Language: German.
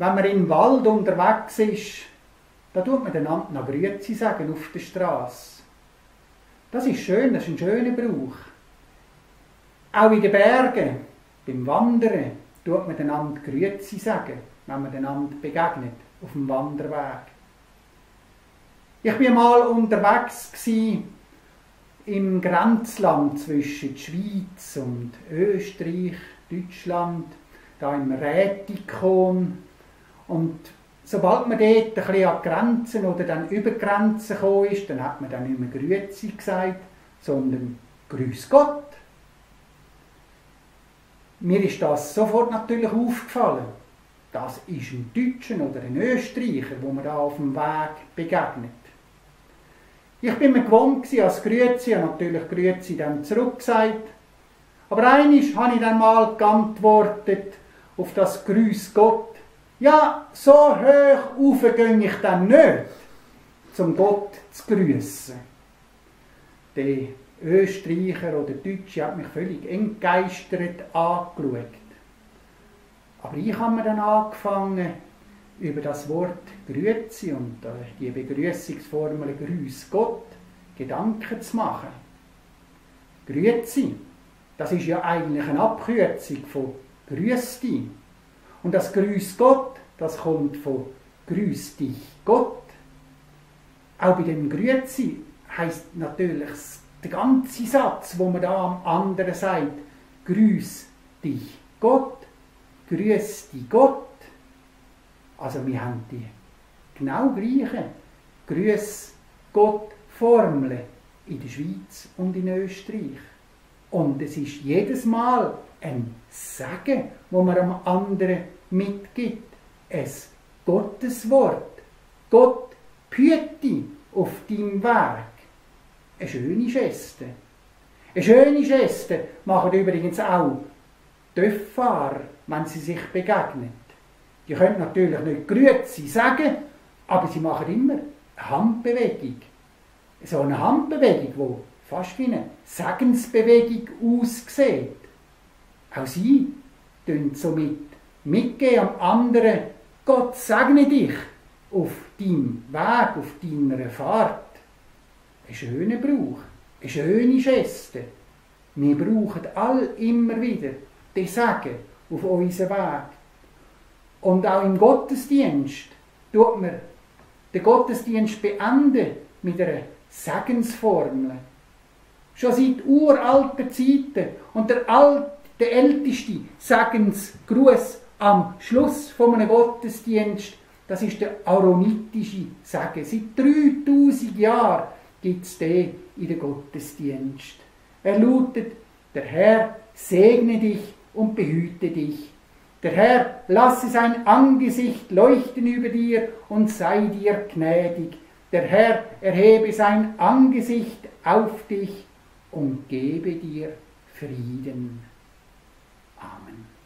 wenn man im Wald unterwegs ist, da tut man einander noch Grüezi sagen auf der Straße. Das ist schön, das ist ein schöner Brauch. Auch in den Bergen, beim Wandern, tut man einander Grüezi sagen, wenn man einander begegnet, auf dem Wanderweg. Ich war mal unterwegs im Grenzland zwischen Schweiz und Österreich, Deutschland, da im Rätikon. Und sobald man dort ein bisschen an Grenzen oder dann über Grenzen gekommen ist, dann hat man dann nicht mehr Grüezi gesagt, sondern Grüß Gott. Mir ist das sofort natürlich aufgefallen. Das ist ein Deutschen oder ein Österreicher, wo man da auf dem Weg begegnet. Ich bin mir gewohnt als Grüezi, habe natürlich Grüezi dann zurückgesagt. Aber eines habe ich dann mal geantwortet auf das Grüß Gott. Ja, so hoch rauf gehe ich dann nicht, zum Gott zu grüßen. Der Österreicher oder Deutsche hat mich völlig entgeistert angeschaut. Aber ich habe mir dann angefangen, über das Wort Grüezi und die Begrüßungsformel Grüß Gott Gedanken zu machen. Grüezi, das ist ja eigentlich eine Abkürzung von Grüß dich. Und das Grüß Gott, das kommt von Grüß dich Gott. Auch bei dem Grüezi heißt natürlich der ganze Satz, wo man da am anderen sagt, Grüß dich Gott, Grüß dich Gott. Also wir haben die genau gleichen Grüß Gott Formeln in der Schweiz und in Österreich. Und es ist jedes Mal ein Sagen, wo man am anderen mitgibt. Es Gotteswort. Gott behüte auf deinem Weg. Eine schöne Geste. Eine schöne Geste machen übrigens auch Töfffahrer, wenn sie sich begegnen. Die können natürlich nicht Grüezi sagen, aber sie machen immer eine Handbewegung. So eine Handbewegung, die fast wie eine Segensbewegung aussieht. Auch sie tun somit mitgehen am anderen, Gott segne dich auf deinem Weg, auf deiner Fahrt. Ein schöner Brauch, eine schöne Geste. Wir brauchen all immer wieder den Segen auf unserem Weg. Und auch im Gottesdienst tut man den Gottesdienst beenden mit einer Segensformel. Schon seit uralten Zeiten. Und der, alte, der älteste Segensgruß am Schluss von einem Gottesdienst, das ist der aaronitische Segen. Seit 3000 Jahren gibt es den in den Gottesdienst. Er lautet, der Herr segne dich und behüte dich. Der Herr lasse sein Angesicht leuchten über dir und sei dir gnädig. Der Herr erhebe sein Angesicht auf dich und gebe dir Frieden. Amen.